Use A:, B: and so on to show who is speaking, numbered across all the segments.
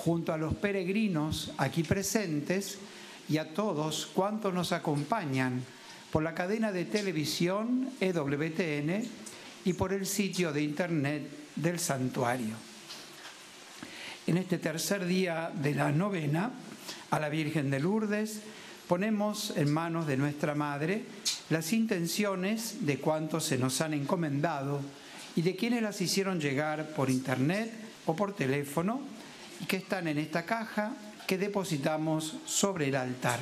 A: junto a los peregrinos aquí presentes y a todos cuantos nos acompañan por la cadena de televisión EWTN y por el sitio de internet del santuario. En este tercer día de la novena a la Virgen de Lourdes, ponemos en manos de nuestra Madre las intenciones de cuantos se nos han encomendado y de quienes las hicieron llegar por internet o por teléfono que están en esta caja que depositamos sobre el altar.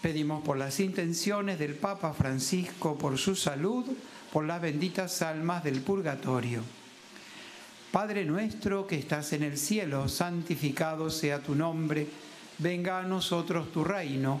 A: Pedimos por las intenciones del Papa Francisco, por su salud, por las benditas almas del purgatorio. Padre nuestro que estás en el cielo, santificado sea tu nombre, venga a nosotros tu reino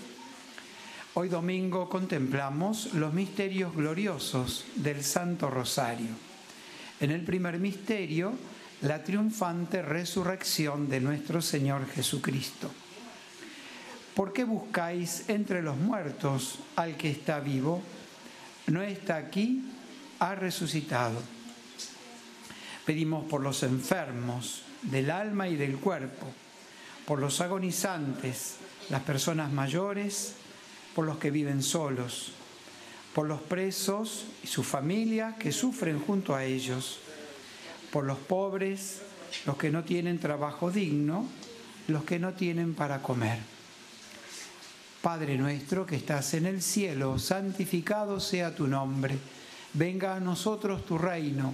A: Hoy domingo contemplamos los misterios gloriosos del Santo Rosario. En el primer misterio, la triunfante resurrección de nuestro Señor Jesucristo. ¿Por qué buscáis entre los muertos al que está vivo? No está aquí, ha resucitado. Pedimos por los enfermos del alma y del cuerpo, por los agonizantes, las personas mayores, por los que viven solos, por los presos y sus familias que sufren junto a ellos por los pobres, los que no tienen trabajo digno, los que no tienen para comer. Padre nuestro que estás en el cielo, santificado sea tu nombre, venga a nosotros tu reino,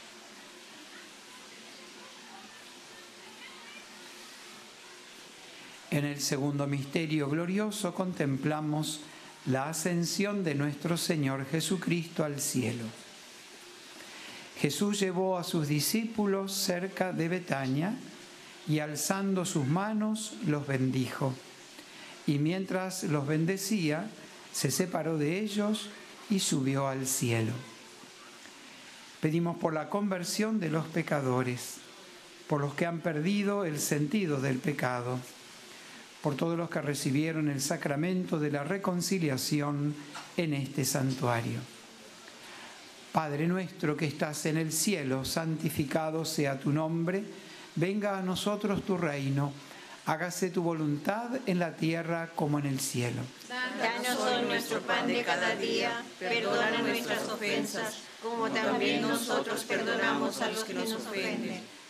A: En el segundo misterio glorioso contemplamos la ascensión de nuestro Señor Jesucristo al cielo. Jesús llevó a sus discípulos cerca de Betania y alzando sus manos los bendijo. Y mientras los bendecía, se separó de ellos y subió al cielo. Pedimos por la conversión de los pecadores, por los que han perdido el sentido del pecado por todos los que recibieron el sacramento de la reconciliación en este santuario. Padre nuestro que estás en el cielo, santificado sea tu nombre, venga a nosotros tu reino, hágase tu voluntad en la tierra como en el cielo.
B: Danos hoy nuestro pan de cada día, perdona nuestras ofensas, como también nosotros perdonamos a los que nos ofenden.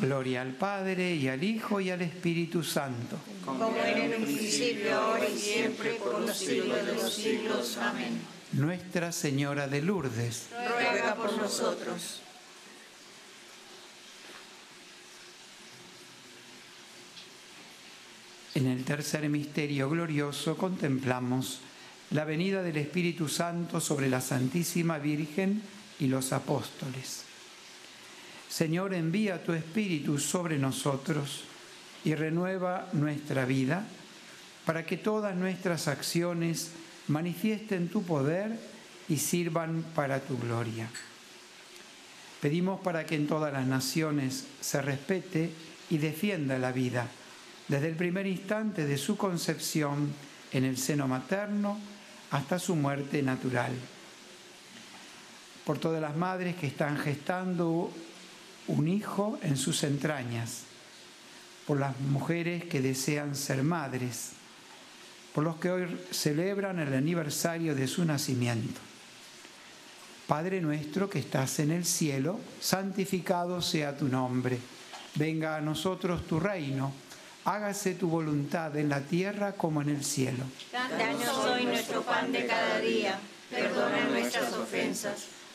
A: Gloria al Padre y al Hijo y al Espíritu Santo.
B: Como en un principio, ahora y siempre, por los siglos de los siglos. Amén.
A: Nuestra Señora de Lourdes,
B: ruega por nosotros.
A: En el tercer misterio glorioso contemplamos la venida del Espíritu Santo sobre la Santísima Virgen y los apóstoles. Señor, envía tu Espíritu sobre nosotros y renueva nuestra vida para que todas nuestras acciones manifiesten tu poder y sirvan para tu gloria. Pedimos para que en todas las naciones se respete y defienda la vida desde el primer instante de su concepción en el seno materno hasta su muerte natural. Por todas las madres que están gestando un hijo en sus entrañas, por las mujeres que desean ser madres, por los que hoy celebran el aniversario de su nacimiento. Padre nuestro que estás en el cielo, santificado sea tu nombre. Venga a nosotros tu reino hágase tu voluntad en la tierra como en el cielo.
B: Danos hoy nuestro pan de cada día, perdona nuestras ofensas,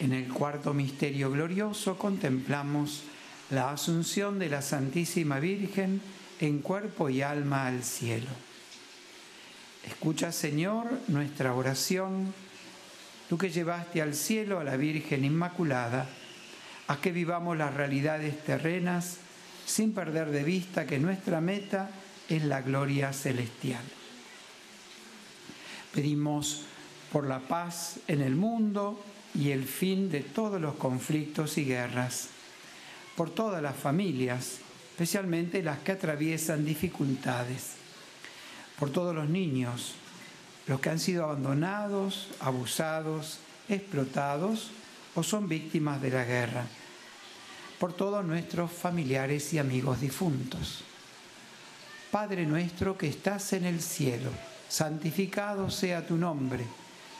A: En el cuarto misterio glorioso contemplamos la asunción de la Santísima Virgen en cuerpo y alma al cielo. Escucha, Señor, nuestra oración, tú que llevaste al cielo a la Virgen Inmaculada, a que vivamos las realidades terrenas sin perder de vista que nuestra meta es la gloria celestial. Pedimos por la paz en el mundo, y el fin de todos los conflictos y guerras, por todas las familias, especialmente las que atraviesan dificultades, por todos los niños, los que han sido abandonados, abusados, explotados o son víctimas de la guerra, por todos nuestros familiares y amigos difuntos. Padre nuestro que estás en el cielo, santificado sea tu nombre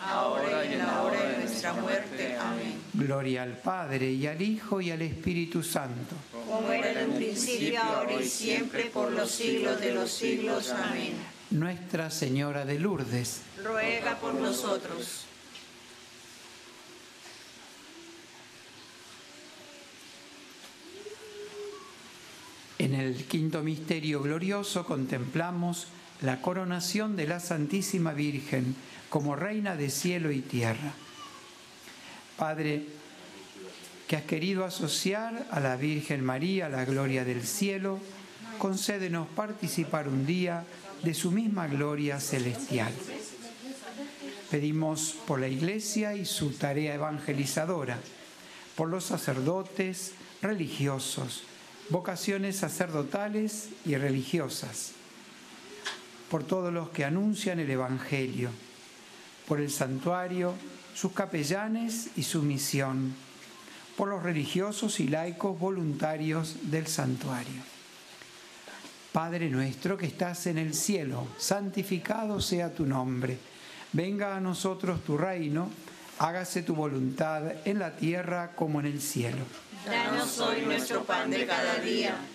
B: ahora y en la hora de nuestra muerte. Amén.
A: Gloria al Padre y al Hijo y al Espíritu Santo.
B: Como era en un principio, ahora y siempre, por los siglos de los siglos. Amén.
A: Nuestra Señora de Lourdes,
B: Ruega por nosotros.
A: En el quinto misterio glorioso contemplamos la coronación de la Santísima Virgen como Reina de cielo y tierra. Padre, que has querido asociar a la Virgen María la gloria del cielo, concédenos participar un día de su misma gloria celestial. Pedimos por la Iglesia y su tarea evangelizadora, por los sacerdotes, religiosos, vocaciones sacerdotales y religiosas, por todos los que anuncian el Evangelio, por el santuario, sus capellanes y su misión, por los religiosos y laicos voluntarios del santuario. Padre nuestro que estás en el cielo, santificado sea tu nombre, venga a nosotros tu reino, hágase tu voluntad en la tierra como en el cielo.
B: Danos hoy nuestro pan de cada día.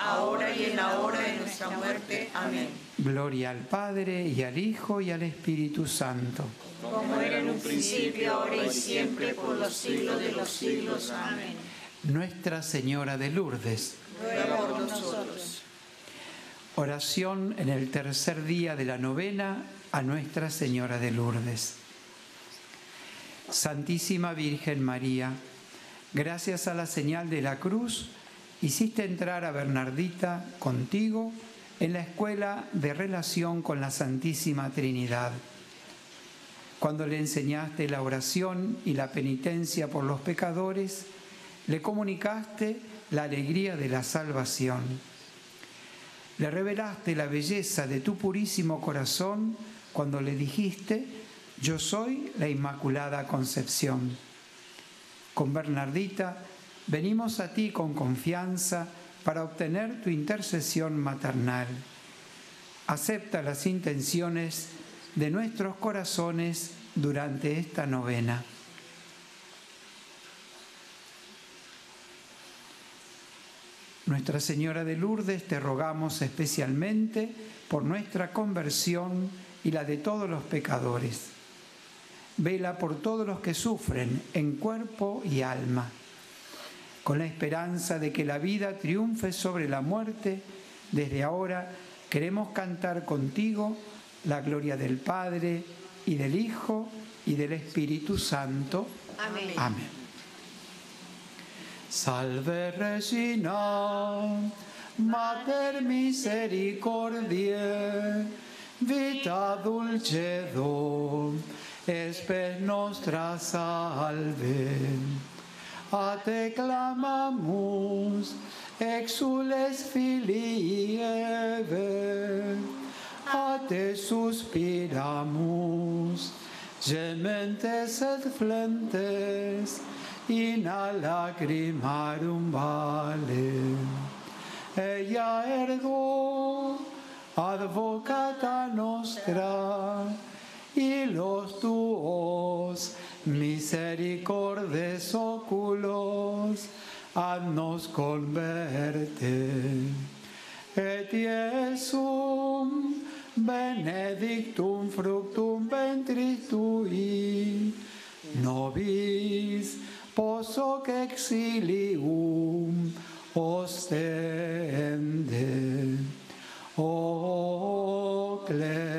B: ahora y en la hora de nuestra muerte. Amén.
A: Gloria al Padre y al Hijo y al Espíritu Santo.
B: Como era en un principio, ahora y siempre, por los siglos de los siglos. Amén.
A: Nuestra Señora de Lourdes.
B: Ruega por nosotros.
A: Oración en el tercer día de la novena a Nuestra Señora de Lourdes. Santísima Virgen María, gracias a la señal de la cruz, hiciste entrar a Bernardita contigo en la escuela de relación con la Santísima Trinidad. Cuando le enseñaste la oración y la penitencia por los pecadores, le comunicaste la alegría de la salvación. Le revelaste la belleza de tu purísimo corazón cuando le dijiste, yo soy la Inmaculada Concepción. Con Bernardita venimos a ti con confianza para obtener tu intercesión maternal. Acepta las intenciones de nuestros corazones durante esta novena. Nuestra Señora de Lourdes, te rogamos especialmente por nuestra conversión y la de todos los pecadores. Vela por todos los que sufren en cuerpo y alma. Con la esperanza de que la vida triunfe sobre la muerte, desde ahora queremos cantar contigo la gloria del Padre y del Hijo y del Espíritu Santo.
B: Amén.
A: Amén. Salve Regina, Mater misericordiae, vita dulcedo, espe nostra salve. A te clamamus, exules filii Eve, a te suspiramus, gementes et flentes, in a lacrimarum vale. Ella ergo, advocata nostra, y los tuos misericordes oculos, nos converte. Et Iesum benedictum fructum ventris tui, nobis poso que exilium ostende. O clemens,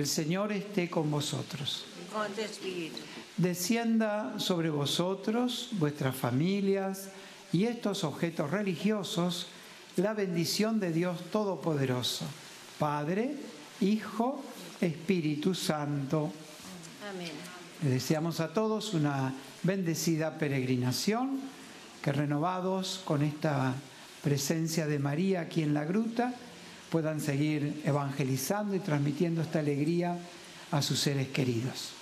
A: El Señor esté con vosotros.
B: Con tu espíritu.
A: Descienda sobre vosotros, vuestras familias y estos objetos religiosos la bendición de Dios Todopoderoso, Padre, Hijo, Espíritu Santo.
B: Amén.
A: Les deseamos a todos una bendecida peregrinación, que renovados con esta presencia de María aquí en la gruta, puedan seguir evangelizando y transmitiendo esta alegría a sus seres queridos.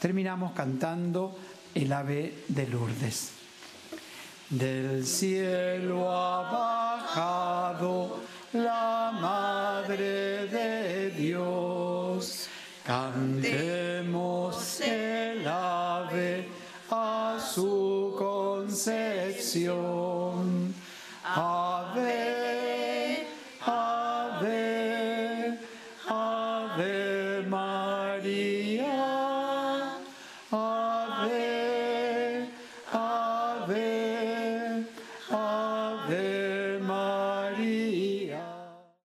A: Terminamos cantando el ave de Lourdes. Del cielo ha bajado la Madre de Dios. Cantemos el ave a su concepción.